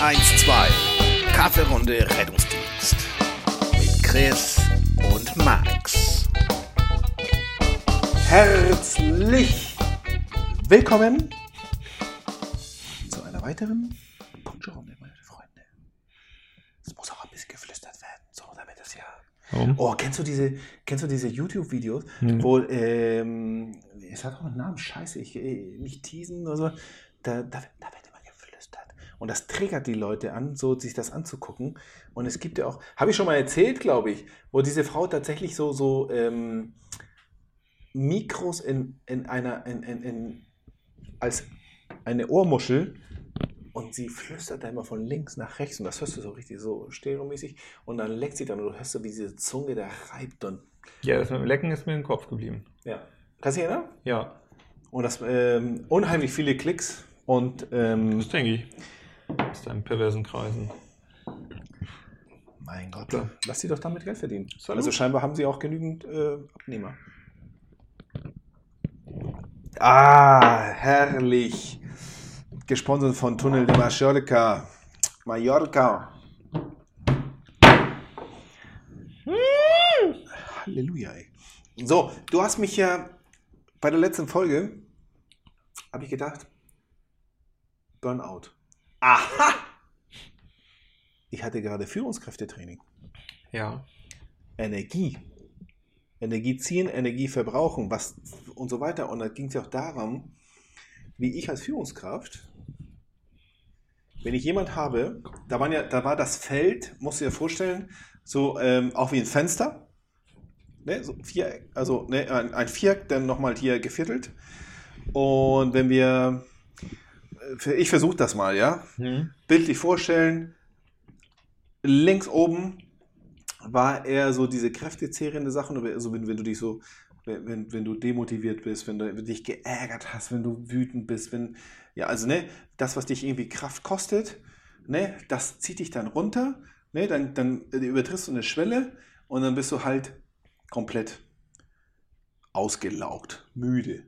112. Kaffeerunde Rettungsdienst. Mit Chris und Max. Herzlich willkommen zu einer weiteren Punschrunde, meine Freunde. Es muss auch ein bisschen geflüstert werden, so damit es ja. Warum? Oh, kennst du diese, kennst du diese YouTube-Videos, Nee. wo ähm, es hat auch einen Namen, scheiße, ich äh, nicht teasen oder so. Da, da, da. Und das triggert die Leute an, so sich das anzugucken. Und es gibt ja auch, habe ich schon mal erzählt, glaube ich, wo diese Frau tatsächlich so, so ähm, Mikros in, in einer, in, in, in, als eine Ohrmuschel und sie flüstert da immer von links nach rechts und das hörst du so richtig so stereomäßig und dann leckt sie dann und du hörst so, wie diese Zunge da reibt und Ja, das mit dem Lecken ist mir im Kopf geblieben. ja. Kannst du dich erinnern? Ja, Und das ähm, unheimlich viele Klicks und ähm, das denke ich. Aus deinen perversen Kreisen. mein Gott, lass sie doch damit Geld verdienen. Salut. Also scheinbar haben sie auch genügend äh, Abnehmer. Ah, herrlich. Gesponsert von Tunnel de Mallorca. Mallorca. Halleluja, ey. So, du hast mich ja bei der letzten Folge, habe ich gedacht, Burnout. Aha! Ich hatte gerade Führungskräftetraining. Ja. Energie. Energie ziehen, Energie verbrauchen, was und so weiter. Und da ging es ja auch darum, wie ich als Führungskraft, wenn ich jemand habe, da, waren ja, da war das Feld, musst du dir vorstellen, so ähm, auch wie ein Fenster. Ne, so Viereck, also ne, ein, ein Viereck, dann nochmal hier geviertelt. Und wenn wir, ich versuche das mal, ja, Hm? bildlich vorstellen, links oben war eher so diese kräftezehrende Sachen, also wenn, wenn du dich so, wenn, wenn, wenn du demotiviert bist, wenn du dich geärgert hast, wenn du wütend bist, wenn, ja, also ne, das, was dich irgendwie Kraft kostet, ne, das zieht dich dann runter, ne, dann, dann übertrittst du eine Schwelle und dann bist du halt komplett ausgelaugt, müde.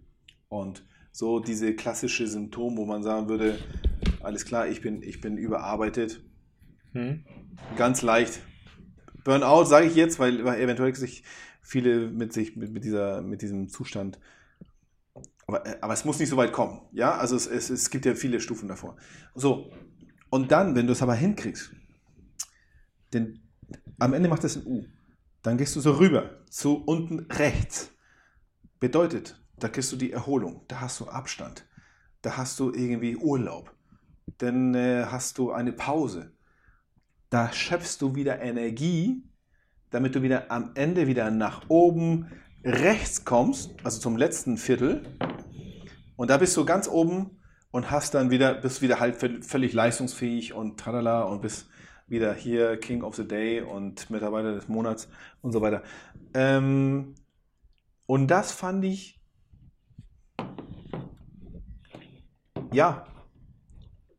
Und so diese klassische Symptom, wo man sagen würde, alles klar, ich bin, ich bin überarbeitet, Hm? ganz leicht. Burnout sage ich jetzt, weil, weil eventuell sich viele mit sich mit, mit, dieser, mit diesem Zustand. Aber, äh, aber es muss nicht so weit kommen. Ja, also es, es, es gibt ja viele Stufen davor. So, und dann, wenn du es aber hinkriegst, denn am Ende macht es ein U. Dann gehst du so rüber zu unten rechts. Bedeutet, da kriegst du die Erholung, da hast du Abstand, da hast du irgendwie Urlaub, dann äh, hast du eine Pause da schöpfst du wieder Energie, damit du wieder am Ende wieder nach oben rechts kommst, also zum letzten Viertel. Und da bist du ganz oben und hast dann wieder, bist wieder halt völ- völlig leistungsfähig und tralala und bist wieder hier King of the Day und Mitarbeiter des Monats und so weiter. Ähm, und das fand ich, ja,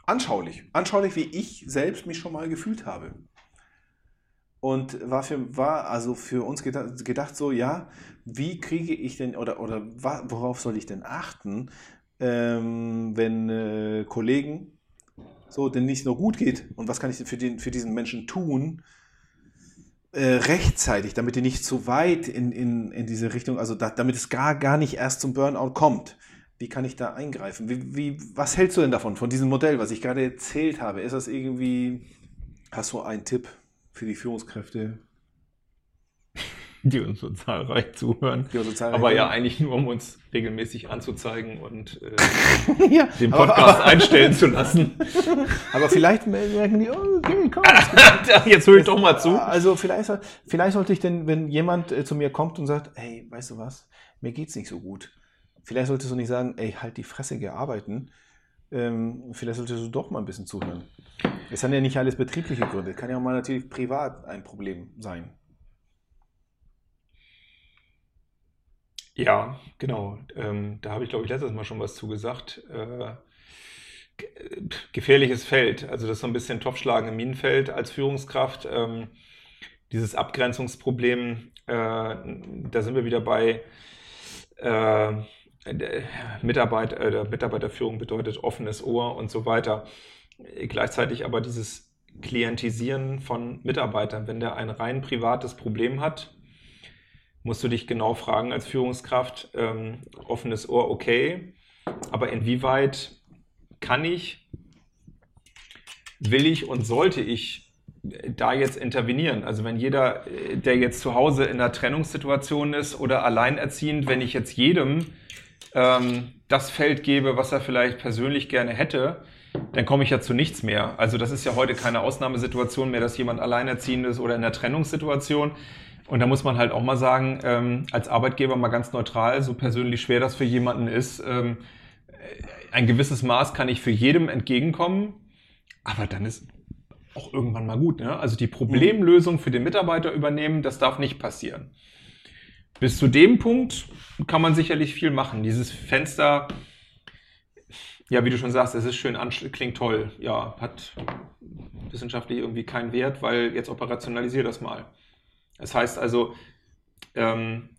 anschaulich. Anschaulich, wie ich selbst mich schon mal gefühlt habe. Und war, für, war also für uns gedacht, gedacht so, ja, wie kriege ich denn oder, oder worauf soll ich denn achten, ähm, wenn äh, Kollegen so denn nicht nur gut geht und was kann ich denn für, den, für diesen Menschen tun, äh, rechtzeitig, damit die nicht zu weit in, in, in diese Richtung, also da, damit es gar, gar nicht erst zum Burnout kommt. Wie kann ich da eingreifen? Wie, wie, was hältst du denn davon, von diesem Modell, was ich gerade erzählt habe? Ist das irgendwie, hast du einen Tipp für die Führungskräfte? Die uns so zahlreich zuhören. Die unsere Zahl- Aber ja, eigentlich nur, um uns regelmäßig anzuzeigen und äh, ja den aber- Podcast einstellen zu lassen. Aber vielleicht merken die, oh, okay, komm. Jetzt höre ich doch mal zu. Also vielleicht, vielleicht sollte ich denn, wenn jemand äh, zu mir kommt und sagt, hey, weißt du was, mir geht's nicht so gut. Vielleicht solltest du nicht sagen, ey, halt die Fresse, geh arbeiten. Ähm, vielleicht solltest du doch mal ein bisschen zuhören. Es sind ja nicht alles betriebliche Gründe. Kann ja auch mal natürlich privat ein Problem sein. Ja, genau. Ähm, da habe ich, glaube ich, letztes Mal schon was zugesagt. Äh, ge- gefährliches Feld. Also das ist so ein bisschen Topfschlagen im Minenfeld als Führungskraft. Ähm, dieses Abgrenzungsproblem, äh, da sind wir wieder bei äh, Mitarbeit, äh, Mitarbeiterführung bedeutet offenes Ohr und so weiter. gleichzeitig aber dieses Klientisieren von Mitarbeitern, wenn der ein rein privates Problem hat, musst du dich genau fragen als Führungskraft, ähm, offenes Ohr, okay, aber inwieweit kann ich, will ich und sollte ich da jetzt intervenieren? Also wenn jeder, der jetzt zu Hause in einer Trennungssituation ist oder alleinerziehend, wenn ich jetzt jedem ähm, das Feld gebe, was er vielleicht persönlich gerne hätte, dann komme ich ja zu nichts mehr. Also das ist ja heute keine Ausnahmesituation mehr, dass jemand alleinerziehend ist oder in einer Trennungssituation. Und da muss man halt auch mal sagen, ähm, als Arbeitgeber mal ganz neutral, so persönlich schwer das für jemanden ist, ähm, ein gewisses Maß kann ich für jedem entgegenkommen, aber dann ist auch irgendwann mal gut. Ne? Also die Problemlösung für den Mitarbeiter übernehmen, das darf nicht passieren. Bis zu dem Punkt kann man sicherlich viel machen. Dieses Fenster, ja, wie du schon sagst, es ist schön, klingt toll. Ja, hat wissenschaftlich irgendwie keinen Wert, weil jetzt operationalisier das mal. Das heißt also, ähm,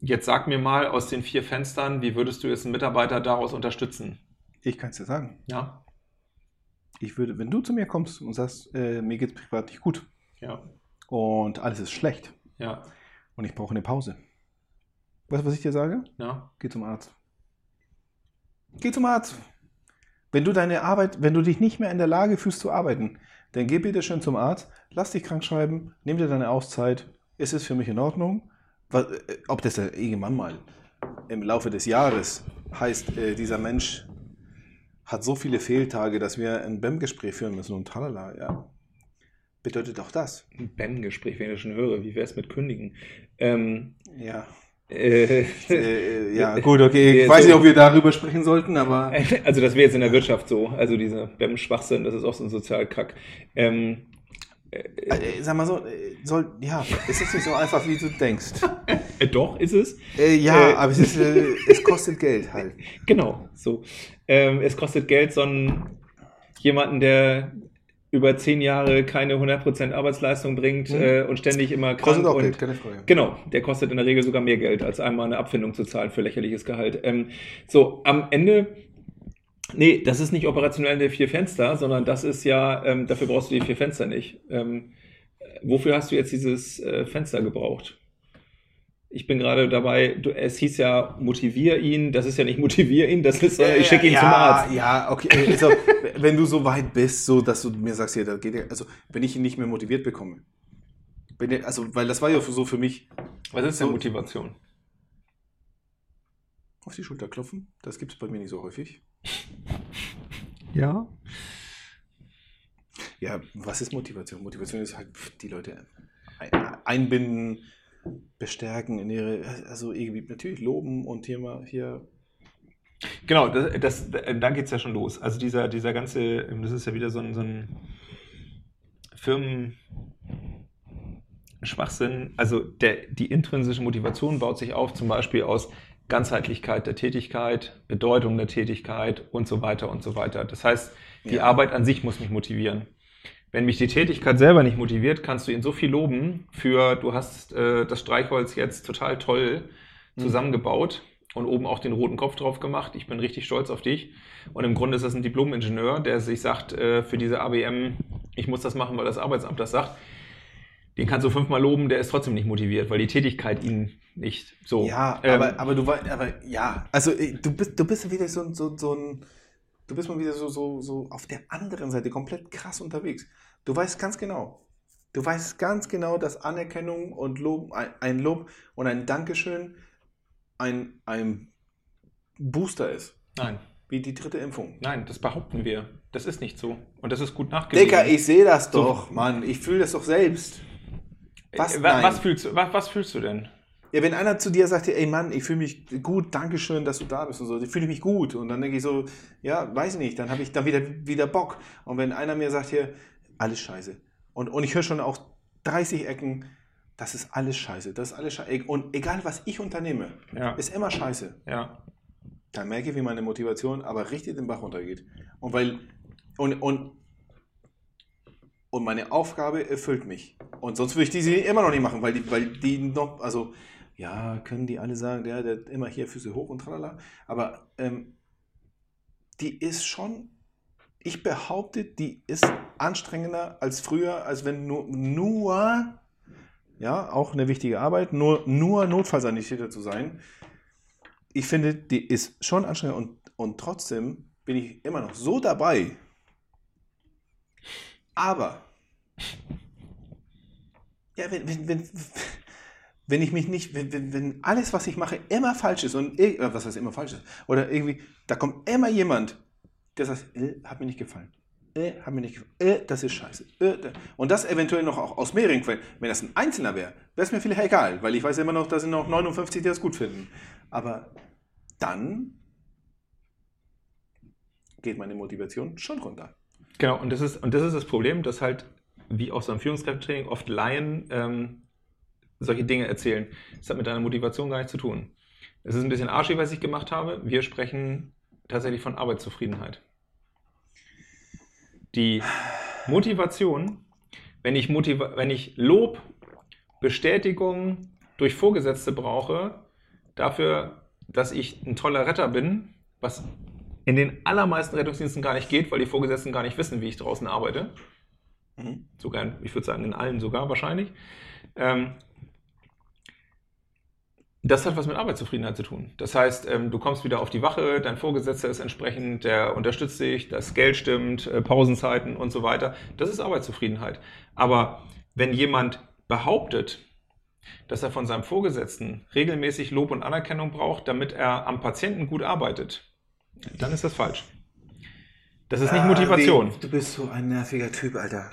jetzt sag mir mal aus den vier Fenstern, wie würdest du jetzt einen Mitarbeiter daraus unterstützen? Ich kann es dir sagen. Ja. Ich würde, wenn du zu mir kommst und sagst, äh, mir geht es privat nicht gut Ja. und alles ist schlecht Ja. und ich brauche eine Pause. Weißt du, was ich dir sage? Ja. Geh zum Arzt. Geh zum Arzt. Wenn du deine Arbeit, wenn du dich nicht mehr in der Lage fühlst zu arbeiten, dann geh bitte schön zum Arzt, lass dich krank schreiben, nimm dir deine Auszeit. Ist es für mich in Ordnung? Äh, ob das irgendwann mal im Laufe des Jahres heißt, äh, dieser Mensch hat so viele Fehltage, dass wir ein BEM-Gespräch führen müssen und talala, ja. Bedeutet auch das. Ein BEM-Gespräch, wenn ich das schon höre. Wie wäre es mit Kündigen? Ähm, Ja. Äh, Äh, ja, gut, okay. Ich weiß so- nicht, ob wir darüber sprechen sollten, aber. Also das wäre jetzt in der Wirtschaft so. Also dieser BEM-Schwachsinn, das ist auch so ein Sozialkack. Ähm, Äh, sag mal so, äh, soll, ja, es ist nicht so einfach, wie du denkst. äh, doch, ist es. Äh, ja, Äh, aber es, ist, äh, es kostet Geld halt. Genau, so. Ähm, es kostet Geld, so einen, jemanden, der über zehn Jahre keine 100% Arbeitsleistung bringt Mhm. äh, und ständig immer krank Kostet auch und Geld, keine Frage. Genau, der kostet in der Regel sogar mehr Geld, als einmal eine Abfindung zu zahlen für lächerliches Gehalt. Ähm, so, am Ende, nee, das ist nicht operationell der vier Fenster, sondern das ist ja, ähm, dafür brauchst du die vier Fenster nicht. Ähm, äh, wofür hast du jetzt dieses äh, Fenster gebraucht? Ich bin gerade dabei, du, es hieß ja, motivier ihn, das ist ja nicht motivier ihn, das ist, äh, ich schicke ihn ja, zum Arzt. Ja, okay. Also, wenn du so weit bist, so dass du mir sagst, ja, da geht ja, also wenn ich ihn nicht mehr motiviert bekomme. Wenn also, weil das war ja so für mich Was ist denn So- Motivation? auf die Schulter klopfen. Das gibt es bei mir nicht so häufig. Ja. Ja, was ist Motivation? Motivation ist halt die Leute ein- einbinden, bestärken in ihre, also irgendwie natürlich loben und hier mal hier. Genau, das, das, da geht es ja schon los. Also dieser, dieser ganze, das ist ja wieder so ein, so ein Firmen-Schwachsinn. Also der, die intrinsische Motivation baut sich auf, zum Beispiel aus Ganzheitlichkeit der Tätigkeit, Bedeutung der Tätigkeit und so weiter und so weiter. Das heißt, die Ja. Arbeit an sich muss mich motivieren. Wenn mich die Tätigkeit selber nicht motiviert, kannst du ihn so viel loben für, du hast äh, das Streichholz jetzt total toll zusammengebaut und oben auch den roten Kopf drauf gemacht. Ich bin richtig stolz auf dich. Und im Grunde ist das ein Diplom-Ingenieur, der sich sagt, äh, für diese ABM, ich muss das machen, weil das Arbeitsamt das sagt. Den kannst du fünfmal loben, der ist trotzdem nicht motiviert, weil die Tätigkeit ihn nicht so. Ja, Ähm, aber, aber du weißt, aber ja, also äh, du bist, du bist wieder so, so, so ein, du bist mal wieder so, so, so auf der anderen Seite komplett krass unterwegs. Du weißt ganz genau, du weißt ganz genau, dass Anerkennung und Lob, ein, Lob und ein Dankeschön ein, ein Booster ist, Nein, wie die dritte Impfung. nein, das behaupten wir. Das ist nicht so. Und das ist gut nachgewiesen. Dicker, ich sehe das So. doch, Mann, ich fühle das doch selbst. Was? Äh, wa- Nein. was, fühlst, was, was fühlst du denn? Ja, wenn einer zu dir sagt, ey Mann, ich fühle mich gut, danke schön, dass du da bist und so, ich fühle mich gut. Und dann denke ich so, ja, weiß ich nicht, dann habe ich dann wieder, wieder Bock. Und wenn einer mir sagt hier, alles scheiße. Und, und ich höre schon auch 30 Ecken, das ist alles scheiße, das ist alles scheiße. Und egal, was ich unternehme, Ja. ist immer scheiße. Ja. Dann merke ich, wie meine Motivation aber richtig den Bach runtergeht. Und weil, und, und, und meine Aufgabe erfüllt mich. Und sonst würde ich diese immer noch nicht machen, weil die, weil die noch, also, ja, können die alle sagen, der, der immer hier Füße hoch und tralala. Aber ähm, die ist schon ich behaupte, die ist anstrengender als früher, als wenn nur, nur ja, auch eine wichtige Arbeit, nur, nur Notfallsanitäter zu sein. Ich finde, die ist schon anstrengend und, und trotzdem bin ich immer noch so dabei. Aber, ja, wenn, wenn, wenn, wenn ich mich nicht, wenn, wenn, wenn alles, was ich mache, immer falsch ist und, äh, was heißt immer falsch ist, oder irgendwie, da kommt immer jemand, der sagt, äh, hat mir nicht gefallen. Äh, hat mir nicht gefallen. Äh, das ist scheiße. Äh, da. Und das eventuell noch auch aus mehreren Quellen. Wenn das ein Einzelner wäre, wäre es mir vielleicht egal, weil ich weiß immer noch, da sind noch 59, die das gut finden. Aber dann geht meine Motivation schon runter. Genau, und das ist, und das ist das Problem, dass halt, wie auch so im Führungskräftetraining, oft Laien ähm, solche Dinge erzählen. Das hat mit deiner Motivation gar nichts zu tun. Es ist ein bisschen arschig, was ich gemacht habe. Wir sprechen tatsächlich von Arbeitszufriedenheit. Die Motivation, wenn ich, Motiva wenn ich Lob, Bestätigung durch Vorgesetzte brauche, dafür, dass ich ein toller Retter bin, was in den allermeisten Rettungsdiensten gar nicht geht, weil die Vorgesetzten gar nicht wissen, wie ich draußen arbeite. Mhm. Sogar, ich würde sagen, in allen sogar wahrscheinlich. Ähm, das hat was mit Arbeitszufriedenheit zu tun. Das heißt, ähm, du kommst wieder auf die Wache, dein Vorgesetzter ist entsprechend, der unterstützt dich, das Geld stimmt, äh, Pausenzeiten und so weiter. Das ist Arbeitszufriedenheit. Aber wenn jemand behauptet, dass er von seinem Vorgesetzten regelmäßig Lob und Anerkennung braucht, damit er am Patienten gut arbeitet, dann ist das falsch. Das ist nicht Motivation. Ah, Du bist so ein nerviger Typ, Alter.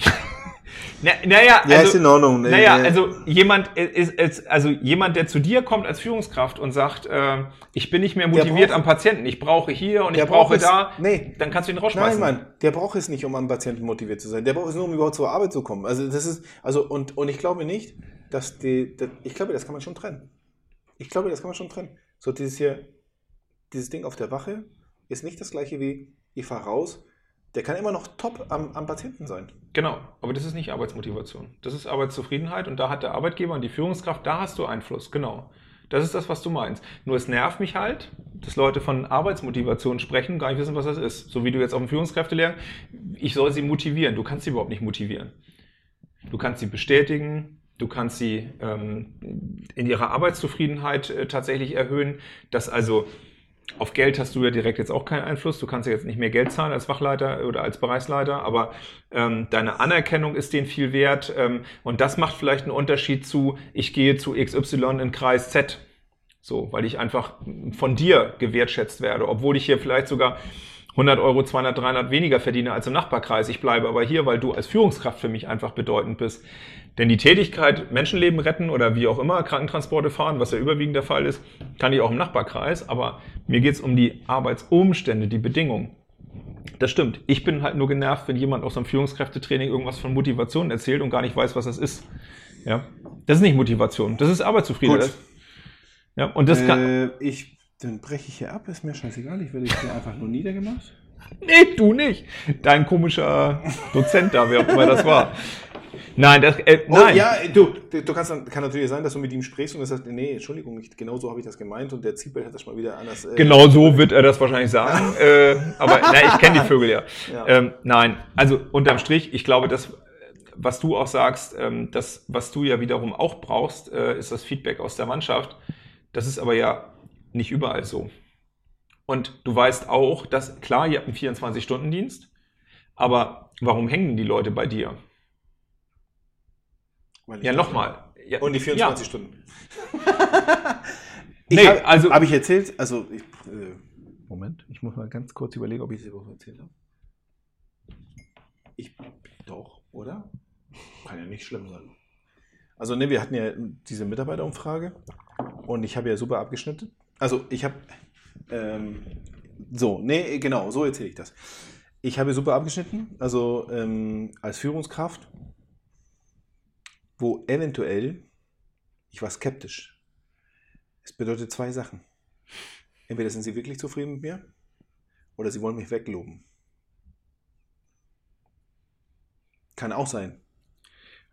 Na, naja, Ja, also, ist in Ordnung. Naja, Äh, also jemand ist, ist also jemand, der zu dir kommt als Führungskraft und sagt, äh, ich bin nicht mehr motiviert braucht- am Patienten, ich brauche hier und ich brauche es- da, Nee. dann kannst du ihn Nein, rausschmeißen. Mann, der braucht es nicht, um am Patienten motiviert zu sein. Der braucht es nur, um überhaupt zur Arbeit zu kommen. Also das ist, also und, und ich glaube nicht, dass die, das, ich glaube, das kann man schon trennen. Ich glaube, das kann man schon trennen. So dieses hier, dieses Ding auf der Wache ist nicht das gleiche wie, ich fahre raus. Der kann immer noch top am, am Patienten sein. Genau, aber das ist nicht Arbeitsmotivation. Das ist Arbeitszufriedenheit und da hat der Arbeitgeber und die Führungskraft, da hast du Einfluss, genau. Das ist das, was du meinst. Nur es nervt mich halt, dass Leute von Arbeitsmotivation sprechen, gar nicht wissen, was das ist. So wie du jetzt auf dem Führungskräftelehrgang, ich soll sie motivieren. Du kannst sie überhaupt nicht motivieren. Du kannst sie bestätigen, du kannst sie ähm, in ihrer Arbeitszufriedenheit äh, tatsächlich erhöhen, dass also auf Geld hast du ja direkt jetzt auch keinen Einfluss. Du kannst ja jetzt nicht mehr Geld zahlen als Wachleiter oder als Bereichsleiter, aber ähm, deine Anerkennung ist denen viel wert. Ähm, und das macht vielleicht einen Unterschied zu, ich gehe zu XY in Kreis Z. So, weil ich einfach von dir gewertschätzt werde, obwohl ich hier vielleicht sogar 100 Euro, 200, 300 weniger verdiene als im Nachbarkreis. Ich bleibe aber hier, weil du als Führungskraft für mich einfach bedeutend bist. Denn die Tätigkeit, Menschenleben retten oder wie auch immer, Krankentransporte fahren, was ja überwiegend der Fall ist, kann ich auch im Nachbarkreis. Aber mir geht es um die Arbeitsumstände, die Bedingungen. Das stimmt. Ich bin halt nur genervt, wenn jemand aus einem Führungskräftetraining irgendwas von Motivation erzählt und gar nicht weiß, was das ist. Ja, das ist nicht Motivation. Das ist Arbeitszufriedenheit. Ja, und das kann. Äh, ich, dann breche ich hier ab, ist mir scheißegal. Ich werde hier einfach nur niedergemacht. Nee, du nicht. Dein komischer Dozent da, wer auch immer das war. Nein, das, äh, Oh, nein. ja, du, du kannst dann, kann natürlich sein, dass du mit ihm sprichst und er sagt, nee, Entschuldigung, ich, genau so habe ich das gemeint und der Ziebel hat das mal wieder anders. äh, Genau so wird er das wahrscheinlich sagen. äh, aber na, ich kenne die Vögel ja. Ja. Ähm, nein, also unterm Strich, ich glaube, das, was du auch sagst, ähm, das, was du ja wiederum auch brauchst, äh, ist das Feedback aus der Mannschaft. Das ist aber ja nicht überall so. Und du weißt auch, dass, klar, ihr habt einen 24-Stunden-Dienst, aber warum hängen die Leute bei dir? weil ich Ja, nochmal. Ja, Und die 24 ja. Stunden. Nee, hab, also- Habe ich erzählt, also, ich, äh, Moment, ich muss mal ganz kurz überlegen, ob ich diese Woche erzählt habe. Ich, doch, oder? Kann ja nicht schlimm sein. Also, ne, wir hatten ja diese Mitarbeiterumfrage und ich habe ja super abgeschnitten. Also, ich habe, ähm, so, nee, genau, so erzähle ich das. Ich habe super abgeschnitten, also ähm, als Führungskraft, wo eventuell, ich war skeptisch. Es bedeutet zwei Sachen. Entweder sind sie wirklich zufrieden mit mir oder sie wollen mich wegloben. Kann auch sein.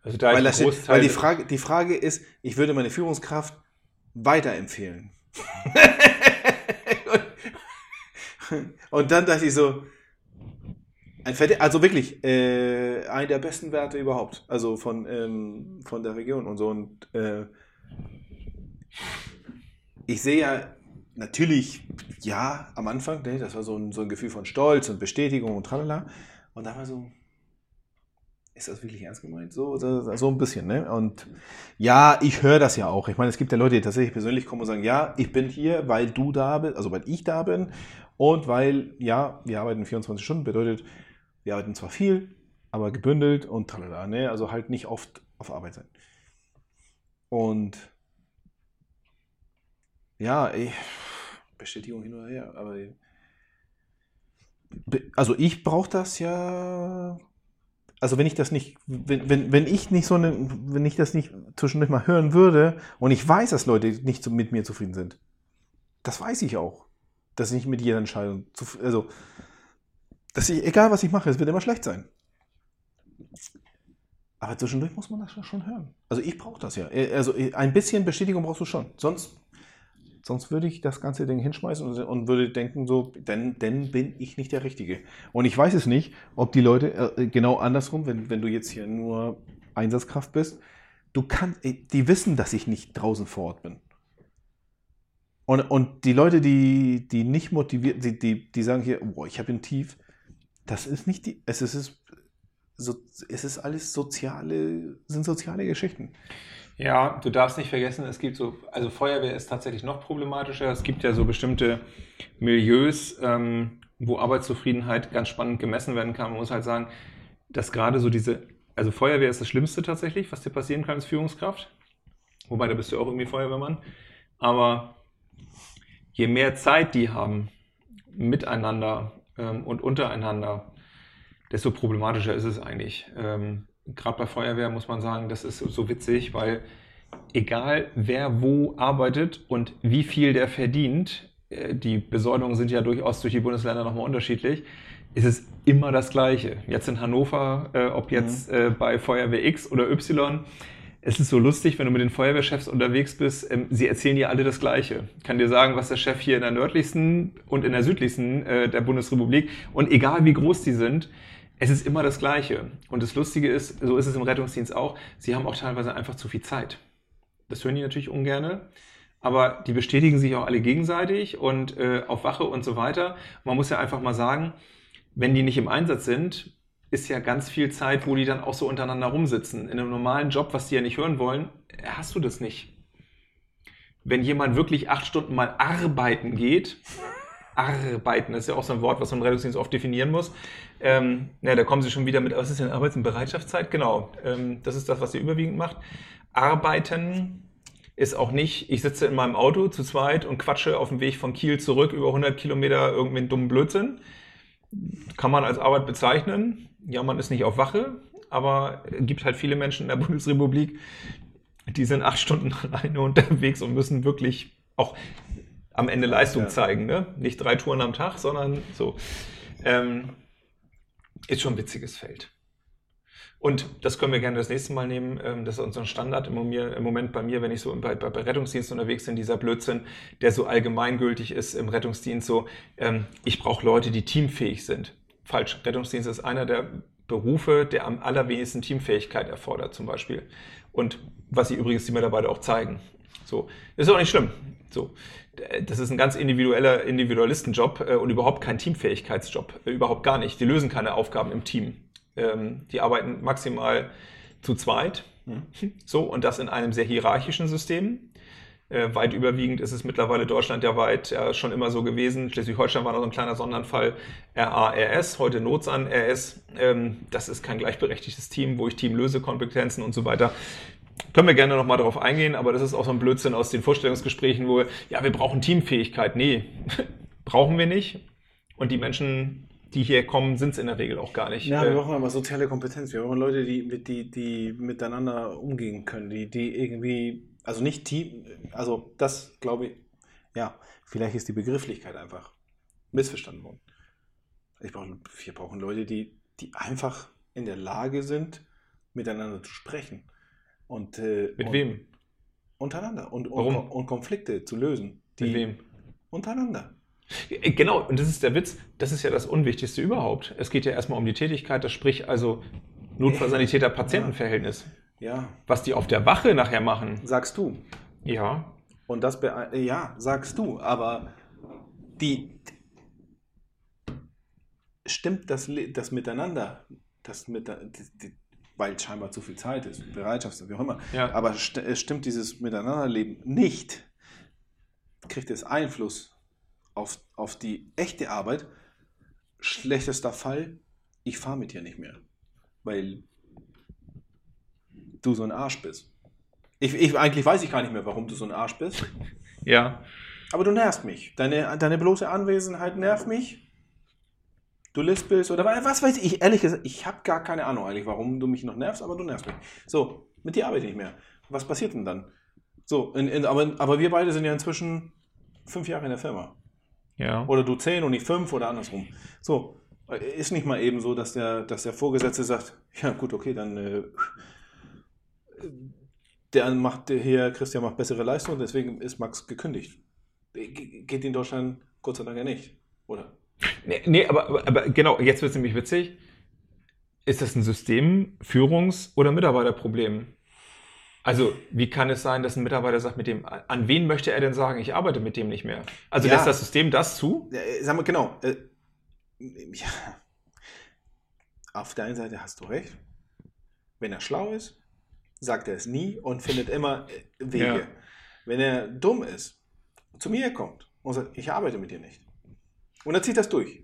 Also da Weil, ist das, weil die, Frage, die Frage ist, ich würde meine Führungskraft weiterempfehlen. Und dann dachte ich so, also wirklich, äh, einer der besten Werte überhaupt. Also von, ähm, von der Region und so. Und äh, ich sehe ja natürlich, ja, am Anfang, ne, das war so ein, so ein Gefühl von Stolz und Bestätigung und tralala. Und da war so, ist das wirklich ernst gemeint? So, so, so ein bisschen, ne? Und ja, ich höre das ja auch. Ich meine, es gibt ja Leute, die tatsächlich persönlich kommen und sagen, ja, ich bin hier, weil du da bist, also weil ich da bin und weil, ja, wir arbeiten 24 Stunden, bedeutet, wir arbeiten zwar viel, aber gebündelt und tralala, ne? Also halt nicht oft auf Arbeit sein. Und ja, ich, Bestätigung hin oder her, aber also ich brauche das ja. Also wenn ich das nicht, wenn, wenn, wenn ich nicht so eine, wenn ich das nicht zwischendurch mal hören würde und ich weiß, dass Leute nicht so mit mir zufrieden sind, das weiß ich auch, dass ich nicht mit jeder Entscheidung, also dass ich, egal was ich mache, es wird immer schlecht sein. Aber zwischendurch muss man das schon hören. Also ich brauche das ja. Also ein bisschen Bestätigung brauchst du schon. Sonst Sonst würde ich das ganze Ding hinschmeißen und, und würde denken, so, denn, denn bin ich nicht der Richtige. Und ich weiß es nicht, ob die Leute äh, genau andersrum, wenn, wenn du jetzt hier nur Einsatzkraft bist, du kannst, die wissen, dass ich nicht draußen vor Ort bin. Und, und die Leute, die, die nicht motiviert, die, die, die sagen hier, boah, ich habe ein Tief, das ist nicht die, es ist, so, es ist alles soziale, sind soziale Geschichten. Ja, du darfst nicht vergessen, es gibt so, also Feuerwehr ist tatsächlich noch problematischer. Es gibt ja so bestimmte Milieus, ähm, wo Arbeitszufriedenheit ganz spannend gemessen werden kann. Man muss halt sagen, dass gerade so diese, also Feuerwehr ist das Schlimmste tatsächlich, was dir passieren kann als Führungskraft. Wobei, da bist du auch irgendwie Feuerwehrmann. Aber je mehr Zeit die haben miteinander ähm, und untereinander, desto problematischer ist es eigentlich. Ähm, gerade bei Feuerwehr muss man sagen, das ist so witzig, weil egal wer wo arbeitet und wie viel der verdient, äh, die Besoldungen sind ja durchaus durch die Bundesländer nochmal unterschiedlich, ist es immer das Gleiche. Jetzt in Hannover, äh, ob jetzt mhm. äh, bei Feuerwehr X oder Y, es ist so lustig, wenn du mit den Feuerwehrchefs unterwegs bist, ähm, sie erzählen dir alle das Gleiche. Ich kann dir sagen, was der Chef hier in der nördlichsten und in der südlichsten äh, der Bundesrepublik und egal wie groß die sind, es ist immer das Gleiche. Und das Lustige ist, so ist es im Rettungsdienst auch, sie haben auch teilweise einfach zu viel Zeit. Das hören die natürlich ungerne. Aber die bestätigen sich auch alle gegenseitig und äh, auf Wache und so weiter. Man muss ja einfach mal sagen, wenn die nicht im Einsatz sind, ist ja ganz viel Zeit, wo die dann auch so untereinander rumsitzen. In einem normalen Job, was die ja nicht hören wollen, hast du das nicht. Wenn jemand wirklich acht Stunden mal arbeiten geht, arbeiten, das ist ja auch so ein Wort, was so ein Rettungsdienst oft definieren muss. Ähm, ja, da kommen sie schon wieder mit, was ist denn Arbeits- und Bereitschaftszeit? Genau, ähm, das ist das, was ihr überwiegend macht. Arbeiten ist auch nicht, ich sitze in meinem Auto zu zweit und quatsche auf dem Weg von Kiel zurück über 100 Kilometer irgendwie einen dummen Blödsinn. Kann man als Arbeit bezeichnen. Ja, man ist nicht auf Wache, aber es gibt halt viele Menschen in der Bundesrepublik, die sind acht Stunden alleine unterwegs und müssen wirklich auch am Ende Leistung ja. zeigen. Ne? Nicht drei Touren am Tag, sondern so. Ähm, ist schon ein witziges Feld. Und das können wir gerne das nächste Mal nehmen. Ähm, das ist unser Standard im Moment bei mir, wenn ich so bei, bei, bei Rettungsdienst unterwegs bin, dieser Blödsinn, der so allgemeingültig ist im Rettungsdienst, so, ähm, ich brauche Leute, die teamfähig sind. Falsch. Rettungsdienst ist einer der Berufe, der am allerwenigsten Teamfähigkeit erfordert, zum Beispiel. Und was sie übrigens die Mitarbeiter auch zeigen. So. Ist auch nicht schlimm. So das ist ein ganz individueller Individualistenjob äh, und überhaupt kein Teamfähigkeitsjob. Äh, überhaupt gar nicht. Die lösen keine Aufgaben im Team. Ähm, die arbeiten maximal zu zweit. Mhm. So, und das in einem sehr hierarchischen System. Äh, weit überwiegend ist es mittlerweile deutschlandweit ja schon immer so gewesen. Schleswig-Holstein war noch ein kleiner Sonderfall. RARS, heute Notsan RS. Ähm, das ist kein gleichberechtigtes Team, wo ich Teamlösekompetenzen und so weiter können wir gerne nochmal darauf eingehen, aber das ist auch so ein Blödsinn aus den Vorstellungsgesprächen, wo, ja, wir brauchen Teamfähigkeit. Nee, brauchen wir nicht. Und die Menschen, die hier kommen, sind es in der Regel auch gar nicht. Ja, wir äh, brauchen aber soziale Kompetenz. Wir brauchen Leute, die, die, die miteinander umgehen können, die, die irgendwie, also nicht Team, also das glaube ich, ja, vielleicht ist die Begrifflichkeit einfach missverstanden worden. Ich brauche, wir brauchen Leute, die, die einfach in der Lage sind, miteinander zu sprechen. Und, äh, Mit und wem? Untereinander. Und, und, und, Konflikte zu lösen. Mit wem? Untereinander. Äh, Genau, und das ist der Witz, das ist ja das Unwichtigste überhaupt. Es geht ja erstmal um die Tätigkeit, das sprich also Notfallsanitäter-Patientenverhältnis. Ja, Was die auf der Wache nachher machen. sagst du. Ja. Und das ja, sagst du, aber die stimmt das, das Miteinander, das mit, die, die, weil scheinbar zu viel Zeit ist, Bereitschaft, wie auch immer. Ja. Aber st es stimmt dieses Miteinanderleben nicht, kriegt es Einfluss auf, auf die echte Arbeit. Schlechtester Fall, ich fahre mit dir nicht mehr, weil du so ein Arsch bist. Ich, ich, eigentlich weiß ich gar nicht mehr, warum du so ein Arsch bist. Ja. Aber du nervst mich. Deine, deine bloße Anwesenheit nervt mich. Du lispelst oder was weiß ich. Ehrlich gesagt, ich habe gar keine Ahnung eigentlich, warum du mich noch nervst, aber du nervst mich. So, mit dir arbeite ich nicht mehr. Was passiert denn dann? So, in, in, aber, aber wir beide sind ja inzwischen fünf Jahre in der Firma. Ja. Oder du zehn und ich fünf oder andersrum. So, ist nicht mal eben so, dass der, dass der Vorgesetzte sagt, ja gut, okay, dann äh, der macht der hier, Christian macht bessere Leistung, deswegen ist Max gekündigt. Ge- Geht in Deutschland Gott sei Dank ja nicht, oder? Nee, nee aber, aber, genau, jetzt wird es nämlich witzig. Ist das ein System-, Führungs- oder Mitarbeiterproblem? Also, wie kann es sein, dass ein Mitarbeiter sagt, mit dem, an wen möchte er denn sagen, ich arbeite mit dem nicht mehr? Also Ja. lässt das System das zu? Ja, äh, sag mal, genau. Äh, ja. Auf der einen Seite hast du recht. Wenn er schlau ist, sagt er es nie und findet immer äh, Wege. Ja. Wenn er dumm ist, zu mir kommt und sagt, ich arbeite mit dir nicht. Und er zieht das durch.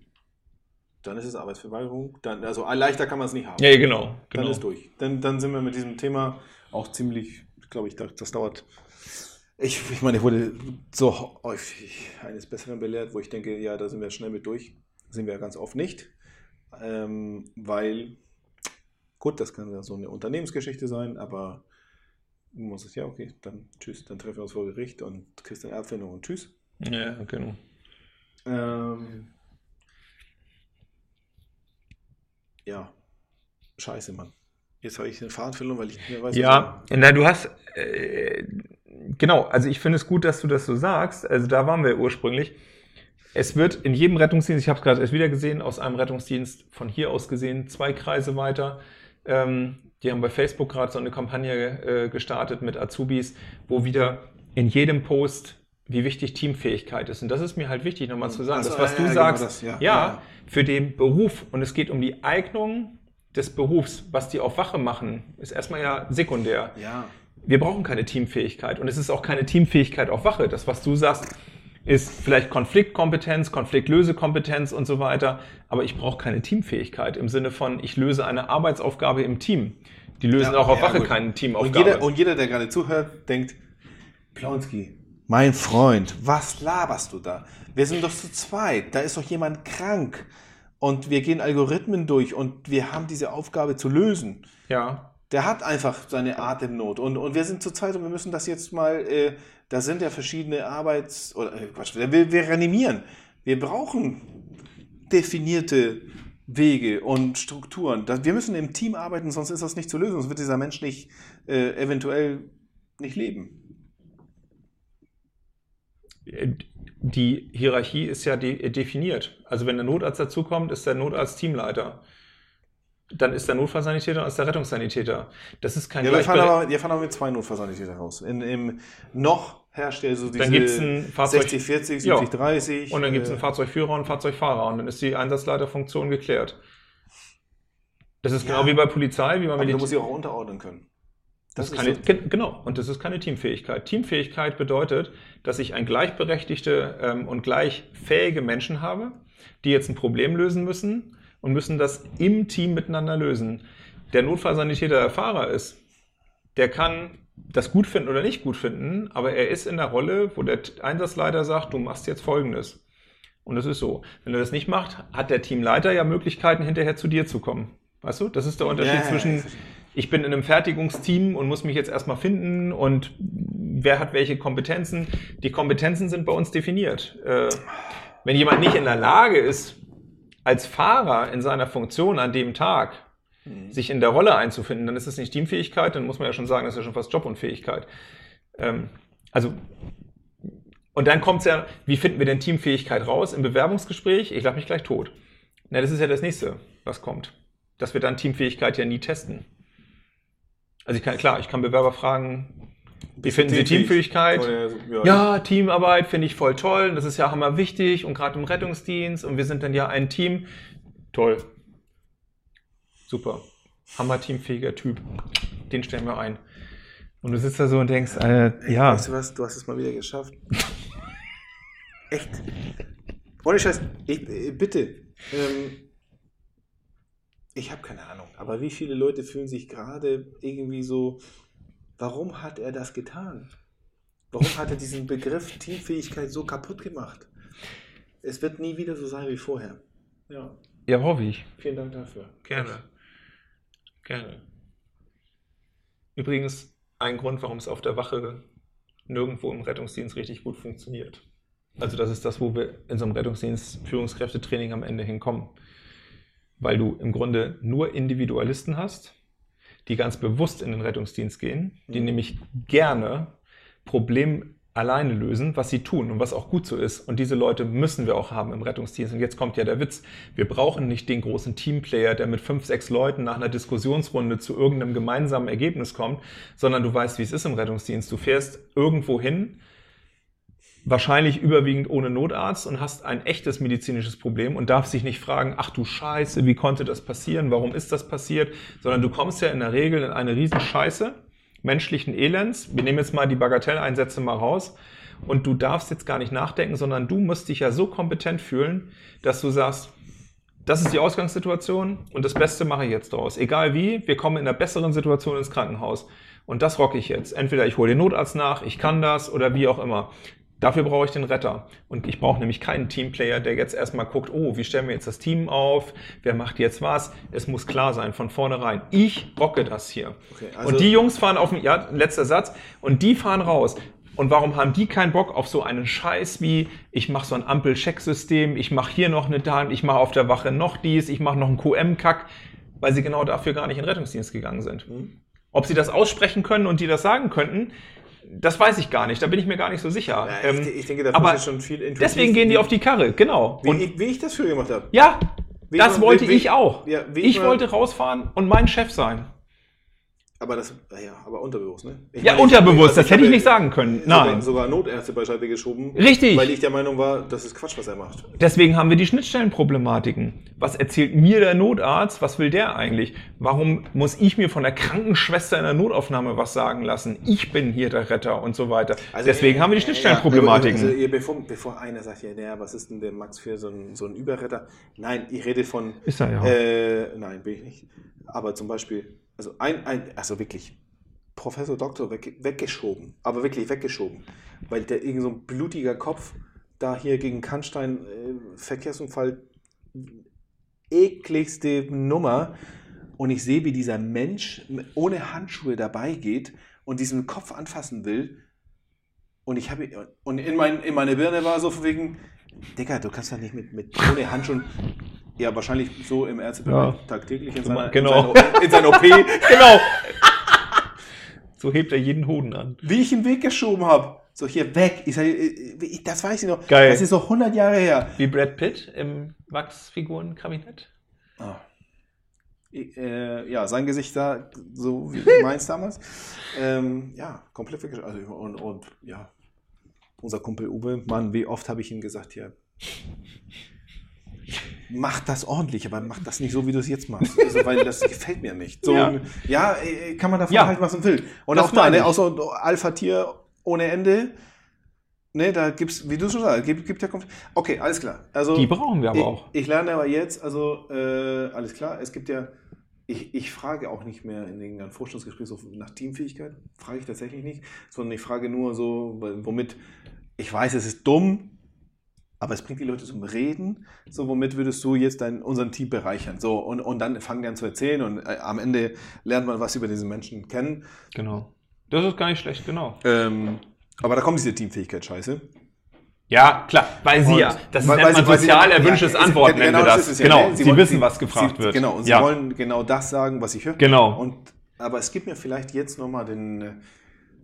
Dann ist es Arbeitsverweigerung. Dann, also leichter kann man es nicht haben. Ja, genau. Dann genau. ist durch. Dann, dann sind wir mit diesem Thema auch ziemlich, glaube ich, das, das dauert. Ich, ich meine, ich wurde so häufig eines Besseren belehrt, wo ich denke, ja, da sind wir schnell mit durch. Sind wir ja ganz oft nicht. Ähm, weil, gut, das kann ja so eine Unternehmensgeschichte sein, aber du musst es ja, okay, dann tschüss, dann treffen wir uns vor Gericht und kriegst eine Abfindung und tschüss. Ja, genau. Ähm, ja, scheiße, Mann. Jetzt habe ich den Faden verloren, weil ich nicht mehr weiß. Ja, na, du hast, äh, genau, also ich finde es gut, dass du das so sagst. Also da waren wir ursprünglich. Es wird in jedem Rettungsdienst, ich habe es gerade erst wieder gesehen, aus einem Rettungsdienst von hier aus gesehen, zwei Kreise weiter. Ähm, die haben bei Facebook gerade so eine Kampagne äh, gestartet mit Azubis, wo wieder in jedem Post, wie wichtig Teamfähigkeit ist. Und das ist mir halt wichtig, nochmal zu sagen. Ach so, das, was ja, du ja, genau sagst, das, ja, ja, für den Beruf. Und es geht um die Eignung des Berufs. Was die auf Wache machen, ist erstmal ja sekundär. Ja, Wir brauchen keine Teamfähigkeit. Und es ist auch keine Teamfähigkeit auf Wache. Das, was du sagst, ist vielleicht Konfliktkompetenz, Konfliktlösekompetenz und so weiter. Aber ich brauche keine Teamfähigkeit im Sinne von, ich löse eine Arbeitsaufgabe im Team. Die lösen auch auf Wache gut. keine und Teamaufgabe. jeder, und jeder, der gerade zuhört, denkt, Plonski, mein Freund, was laberst du da? Wir sind doch zu zweit, da ist doch jemand krank. Und wir gehen Algorithmen durch und wir haben diese Aufgabe zu lösen. ja. Der hat einfach seine Atemnot und, und wir sind zu zweit und wir müssen das jetzt mal, äh, da sind ja verschiedene Arbeits- oder äh, Quatsch, wir, wir reanimieren. Wir brauchen definierte Wege und Strukturen. Das, wir müssen im Team arbeiten, sonst ist das nicht zu lösen, sonst wird dieser Mensch nicht äh, eventuell nicht leben. Die Hierarchie ist ja de definiert. Also wenn der Notarzt dazukommt, ist der Notarzt Teamleiter. Dann ist der Notfallsanitäter und ist der Rettungssanitäter. Das ist kein Ja, wir fahren, aber, wir fahren aber mit zwei Notfallsanitäter raus. In, Im noch herrscht ja so diese Dann gibt's ein Fahrzeug- 60, 40, Ja. 70, 30. Und dann gibt es äh, einen Fahrzeugführer und einen Fahrzeugfahrer und dann ist die Einsatzleiterfunktion geklärt. Das ist Ja. genau wie bei Polizei, wie beim aber du musst sie auch unterordnen können. Das Das ist keine, so- gen- genau, und das ist keine Teamfähigkeit. Teamfähigkeit bedeutet, dass ich ein gleichberechtigte ähm, und gleich fähige Menschen habe, die jetzt ein Problem lösen müssen und müssen das im Team miteinander lösen. Der Notfallsanitäter der Fahrer ist, der kann das gut finden oder nicht gut finden, aber er ist in der Rolle, wo der Einsatzleiter sagt, du machst jetzt Folgendes. Und das ist so. Wenn er das nicht macht, hat der Teamleiter ja Möglichkeiten, hinterher zu dir zu kommen. Weißt du? Das ist der Unterschied Ja, ja, ja, zwischen, ich bin in einem Fertigungsteam und muss mich jetzt erstmal finden und wer hat welche Kompetenzen. Die Kompetenzen sind bei uns definiert. Äh, wenn jemand nicht in der Lage ist, als Fahrer in seiner Funktion an dem Tag sich in der Rolle einzufinden, dann ist es nicht Teamfähigkeit, dann muss man ja schon sagen, das ist ja schon fast Jobunfähigkeit. Ähm, also Und dann kommt's ja, wie finden wir denn Teamfähigkeit raus im Bewerbungsgespräch? Ich lache mich gleich tot. Na, das ist ja das nächste, was kommt. Dass wir dann Teamfähigkeit ja nie testen. Also ich kann, klar, ich kann Bewerber fragen, wie finden Sie Teamfähigkeit? Ja, Ja, Teamarbeit finde ich voll toll. Das ist ja hammer wichtig und gerade im Rettungsdienst und wir sind dann ja ein Team. Toll. Super. Hammer teamfähiger Typ. Den stellen wir ein. Und du sitzt da so und denkst, äh, ja, Weißt du was? Du hast es mal wieder geschafft. Echt? Ohne Scheiß. Ich, äh, bitte. Ähm, ich habe keine Ahnung. Aber wie viele Leute fühlen sich gerade irgendwie so. Warum hat er das getan? Warum hat er diesen Begriff Teamfähigkeit so kaputt gemacht? Es wird nie wieder so sein wie vorher. Ja. ja, hoffe ich. Vielen Dank dafür. Gerne. Gerne. Übrigens, ein Grund, warum es auf der Wache nirgendwo im Rettungsdienst richtig gut funktioniert. Also das ist das, wo wir in so einem Rettungsdienst Führungskräftetraining am Ende hinkommen. Weil du im Grunde nur Individualisten hast, die ganz bewusst in den Rettungsdienst gehen, die Mhm. nämlich gerne Problem alleine lösen, was sie tun und was auch gut so ist. Und diese Leute müssen wir auch haben im Rettungsdienst. Und jetzt kommt ja der Witz. Wir brauchen nicht den großen Teamplayer, der mit fünf, sechs Leuten nach einer Diskussionsrunde zu irgendeinem gemeinsamen Ergebnis kommt, sondern du weißt, wie es ist im Rettungsdienst. Du fährst irgendwo hin, wahrscheinlich überwiegend ohne Notarzt und hast ein echtes medizinisches Problem und darfst dich nicht fragen, ach du Scheiße, wie konnte das passieren, warum ist das passiert, sondern du kommst ja in der Regel in eine Riesenscheiße menschlichen Elends. Wir nehmen jetzt mal die Bagatelleinsätze mal raus und du darfst jetzt gar nicht nachdenken, sondern du musst dich ja so kompetent fühlen, dass du sagst, das ist die Ausgangssituation und das Beste mache ich jetzt draus. Egal wie, wir kommen in einer besseren Situation ins Krankenhaus. Und das rocke ich jetzt. Entweder ich hole den Notarzt nach, ich kann das oder wie auch immer. Dafür brauche ich den Retter. Und ich brauche nämlich keinen Teamplayer, der jetzt erstmal guckt, oh, wie stellen wir jetzt das Team auf? Wer macht jetzt was? Es muss klar sein, von vornherein. Ich rocke das hier. Okay, also- und die Jungs fahren auf, ja, letzter Satz, und die fahren raus. Und warum haben die keinen Bock auf so einen Scheiß wie, ich mache so ein Ampel-Check-System, ich mache hier noch eine Dan, ich mache auf der Wache noch dies, ich mache noch einen QM-Kack, weil sie genau dafür gar nicht in den Rettungsdienst gegangen sind. Mhm. Ob sie das aussprechen können und die das sagen könnten, das weiß ich gar nicht, da bin ich mir gar nicht so sicher. Ja, ich, Ähm, ich denke, da aber ist schon viel intuitiv- deswegen gehen die auf die Karre, genau. Wie, Und ich, wie ich das früher gemacht habe. ja, Wie das man- wollte wie- ich auch. ja, ich man- wollte rausfahren und mein Chef sein. Aber das, ja, aber unterbewusst, ne? Ich Ja, meine, ich- unterbewusst, also das hätte ich nicht sagen können. Sogar, Nein. sogar Notärzte beiseite geschoben. Richtig. Weil ich der Meinung war, das ist Quatsch, was er macht. Deswegen haben wir die Schnittstellenproblematiken. Was erzählt mir der Notarzt? Was will der eigentlich? Warum muss ich mir von der Krankenschwester in der Notaufnahme was sagen lassen? Ich bin hier der Retter und so weiter. Deswegen äh, haben wir die äh, Schnittstellenproblematiken. Ja, also, bevor, bevor einer sagt, ja, naja, was ist denn der Max für so ein, so ein Überretter? Nein, ich rede von. Ist er ja. Äh, nein, bin ich nicht. Aber zum Beispiel, also ein, ein also wirklich, Professor Doktor weg, weggeschoben, aber wirklich weggeschoben, weil der irgend so ein blutiger Kopf da hier gegen Kannstein äh, Verkehrsunfall ekligste Nummer. Und ich sehe, wie dieser Mensch ohne Handschuhe dabei geht und diesen Kopf anfassen will. Und ich habe und in, mein, in meine Birne war so von wegen, Digga, du kannst doch nicht mit, mit ohne Handschuhen ja, wahrscheinlich so im Ärztebereich Ja. tagtäglich in seiner, genau. in seiner, in seiner OP. genau. so hebt er jeden Hoden an. wie ich ihn weggeschoben habe. So hier weg. Ich sag, äh, das weiß ich noch. Geil. Das ist so 100 Jahre her. Wie Brad Pitt im Wachsfigurenkabinett. Ah. Äh, ja, sein Gesicht da, so wie meins damals. Ähm, ja, komplett weggeschoben. Also, und, und ja, unser Kumpel Uwe, Mann, wie oft habe ich ihm gesagt, hier, mach das ordentlich, aber mach das nicht so, wie du es jetzt machst. Also, weil das gefällt mir nicht. So, Ja. ja, kann man davon Ja. halten, was man will. Und Das auch da, ne, so Alpha-Tier ohne Ende. Ne, da gibt's, wie du schon sagst, gibt, gibt ja Konf Okay, alles klar. Also, Die brauchen wir aber ich, auch. Ich lerne aber jetzt, also äh, alles klar, es gibt ja, ich, ich frage auch nicht mehr in den ganzen Vorstellungsgesprächen so nach Teamfähigkeit, frage ich tatsächlich nicht, sondern ich frage nur so, womit, ich weiß, es ist dumm, aber es bringt die Leute zum Reden, so womit würdest du jetzt dein, unseren Team bereichern? So, und, und dann fangen die an zu erzählen und äh, am Ende lernt man was über diesen Menschen kennen. Genau. Das ist gar nicht schlecht, genau. Ähm, aber da kommt diese Teamfähigkeit-Scheiße. Ja, klar, weil sie Und- ja, das ist weil- weil man sie- sie- sozial ja, erwünschtes es- Antworten, genau nennen wir das das. ja, genau, ne? sie, wollen- wissen, was gefragt sie, wird. Genau, und sie ja. wollen genau das sagen, was ich höre. Genau. Und, aber es gibt mir vielleicht jetzt nochmal den, äh,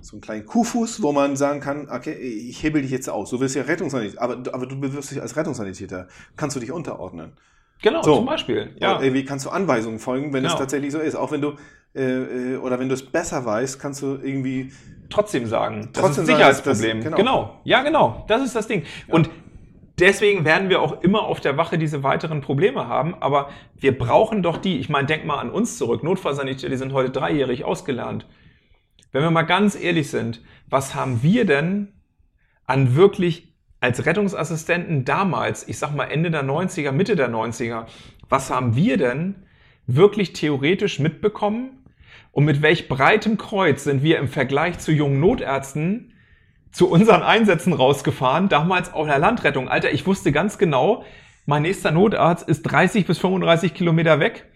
so einen kleinen Kuhfuß, wo man sagen kann, okay, ich hebel dich jetzt aus. Du wirst ja Rettungssanitäter, aber, aber du bewirbst dich als Rettungssanitäter. Kannst du dich unterordnen? Genau, So. zum Beispiel. Ja. Ja. Irgendwie kannst du Anweisungen folgen, wenn es Genau. tatsächlich so ist. Auch wenn du, äh, oder wenn du es besser weißt, kannst du irgendwie, trotzdem sagen. Das Trotzdem das- Sicherheitsproblem. genau. genau. Ja, genau. Das ist das Ding. Und deswegen werden wir auch immer auf der Wache diese weiteren Probleme haben. Aber wir brauchen doch die. Ich meine, denk mal an uns zurück. Notfallsanitäter, die sind heute dreijährig ausgelernt. Wenn wir mal ganz ehrlich sind, was haben wir denn an wirklich als Rettungsassistenten damals, ich sag mal Ende der 90er, Mitte der 90er, was haben wir denn wirklich theoretisch mitbekommen? Und mit welch breitem Kreuz sind wir im Vergleich zu jungen Notärzten zu unseren Einsätzen rausgefahren, damals auch in der Landrettung. Alter, ich wusste ganz genau, mein nächster Notarzt ist 30 bis 35 Kilometer weg.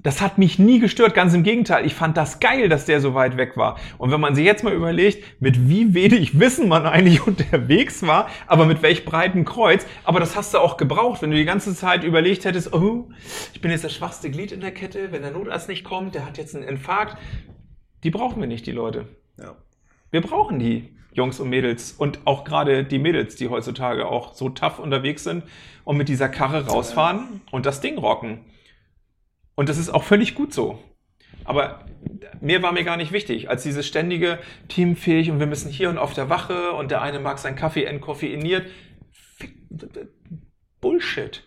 Das hat mich nie gestört, ganz im Gegenteil. Ich fand das geil, dass der so weit weg war. Und wenn man sich jetzt mal überlegt, mit wie wenig Wissen man eigentlich unterwegs war, aber mit welch breiten Kreuz, aber das hast du auch gebraucht, wenn du die ganze Zeit überlegt hättest, oh, ich bin jetzt das schwachste Glied in der Kette, wenn der Notarzt nicht kommt, der hat jetzt einen Infarkt. Die brauchen wir nicht, die Leute. ja. Wir brauchen die Jungs und Mädels und auch gerade die Mädels, die heutzutage auch so tough unterwegs sind und mit dieser Karre rausfahren und das Ding rocken. Und das ist auch völlig gut so. Aber mehr war mir gar nicht wichtig, als dieses ständige teamfähig und wir müssen hier und auf der Wache und der eine mag seinen Kaffee entkoffeiniert. Bullshit.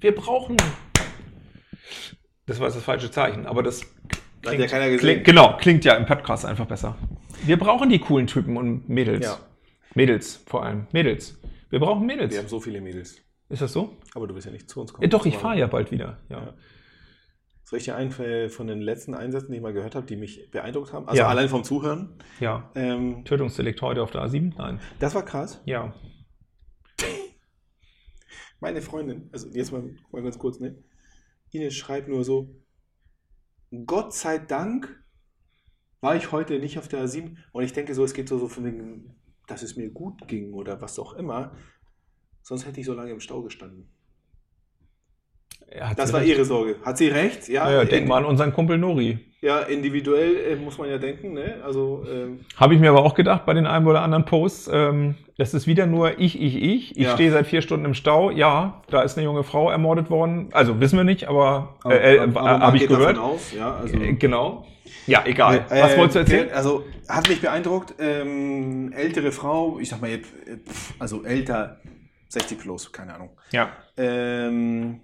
Wir brauchen. Das war jetzt das falsche Zeichen, aber das Hat ja keiner gesehen. Klingt, genau, klingt ja im Podcast einfach besser. Wir brauchen die coolen Typen und Mädels. Ja. Mädels vor allem. Mädels. Wir brauchen Mädels. Wir haben so viele Mädels. Ist das so? Aber du wirst ja nicht zu uns kommen. Ja, doch, ich fahre ja bald wieder. Ja. Ja. Soll ich dir einen von den letzten Einsätzen, die ich mal gehört habe, die mich beeindruckt haben? Also Ja. allein vom Zuhören. ja. Ähm, Tötungsdelikt heute auf der A7? Nein. das war krass. Ja. Meine Freundin, also jetzt mal, mal ganz kurz, ne? Ines schreibt nur so, Gott sei Dank war ich heute nicht auf der A7 und ich denke so, es geht so, so von wegen, dass es mir gut ging oder was auch immer. Sonst hätte ich so lange im Stau gestanden. Das war recht. ihre Sorge. Hat sie recht? Ja, Ja, ja, denk mal an unseren Kumpel Nori. ja individuell äh, muss man ja denken, ne? Also, ähm, Habe ich mir aber auch gedacht bei den einen oder anderen Posts. Ähm, das ist wieder nur ich, ich, ich. Ich Ja. stehe seit vier Stunden im Stau. Ja, da ist eine junge Frau ermordet worden. Also wissen wir nicht, aber, äh, äh, man habe ich gehört. Aus, ja, also, Äh, Genau. Ja, egal. Äh, Was wolltest du erzählen? Also hat mich beeindruckt. Ähm, ältere Frau, ich sag mal jetzt, äh, also älter, 60 plus, keine Ahnung. Ja. Ähm,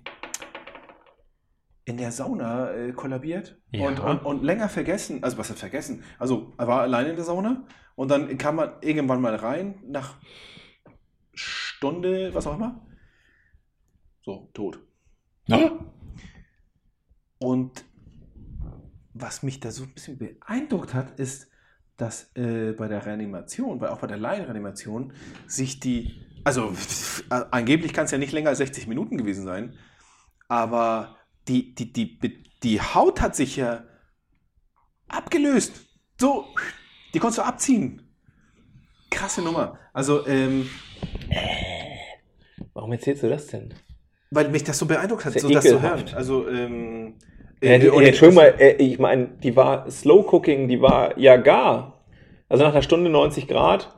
in der Sauna äh, kollabiert Ja. und, und, und länger vergessen. Also was hat vergessen? Also er war alleine in der Sauna und dann kam man irgendwann mal rein nach Stunde, was auch immer. So, tot. Und was mich da so ein bisschen beeindruckt hat, ist, dass äh, bei der Reanimation, weil auch bei der Laienreanimation, sich die, also äh, angeblich kann es ja nicht länger als 60 Minuten gewesen sein, aber die, die, die, die Haut hat sich ja abgelöst. So, die konntest du abziehen. Krasse Nummer. Also, ähm, Warum erzählst du das denn? weil mich das so beeindruckt hat, ja so das zu hören. Also, ähm, Äh, die, und- Entschuldigung mal, äh, ich meine, die war Slow Cooking, die war ja gar. Also nach einer Stunde 90 Grad.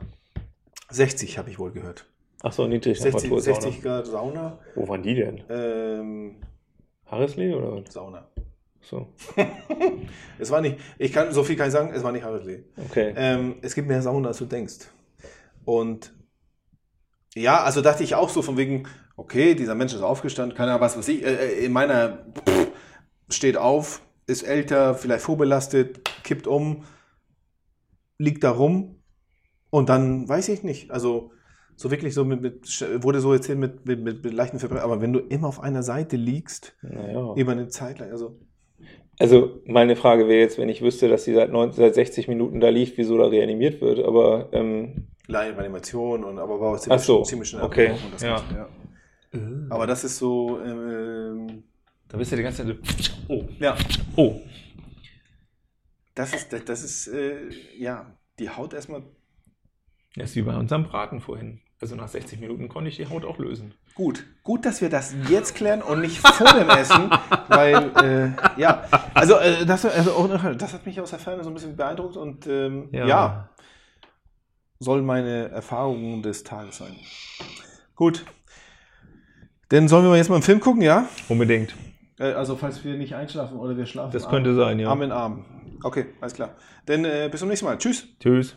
60 habe ich wohl gehört. Ach so, niedrig. 60, 60 Grad Sauna. Wo waren die denn? Ähm, Harrisley oder was? Sauna. So, Es war nicht, ich kann, so viel kann ich sagen, es war nicht Harrisley. okay. Ähm, es gibt mehr Sauna, als du denkst. Und ja, also dachte ich auch so von wegen, okay, dieser Mensch ist aufgestanden, keine Ahnung, was weiß ich, äh, in meiner pff, steht auf, ist älter, vielleicht vorbelastet, kippt um, liegt da rum und dann weiß ich nicht, also so wirklich so mit, mit wurde so erzählt mit, mit, mit, mit leichten Verbrechen, aber wenn du immer auf einer Seite liegst, Naja. über eine Zeit lang, also Also meine Frage wäre jetzt, wenn ich wüsste, dass sie seit, 90, seit 60 Minuten da liegt, wieso da reanimiert wird, aber ähm, Live-Animation und aber war Ach so, ziemlich schnell okay, das ja. Ganze, ja. Aber das ist so, ähm, Da bist du die ganze Zeit oh, ja, oh. das ist, das, das ist, äh, ja, die Haut erstmal, Das ist wie bei unserem Braten vorhin. Also nach 60 Minuten konnte ich die Haut auch lösen. Gut, gut, dass wir das jetzt klären und nicht vor dem Essen, weil, äh, ja, also, äh, das, also auch, das hat mich aus der Ferne so ein bisschen beeindruckt und ähm, ja. soll meine Erfahrung des Tages sein. Gut, dann sollen wir jetzt mal einen Film gucken, ja? Unbedingt. Äh, also, falls wir nicht einschlafen oder wir schlafen Das könnte sein, ja. Arm in Arm. Okay, alles klar. Dann äh, bis zum nächsten Mal. Tschüss. Tschüss.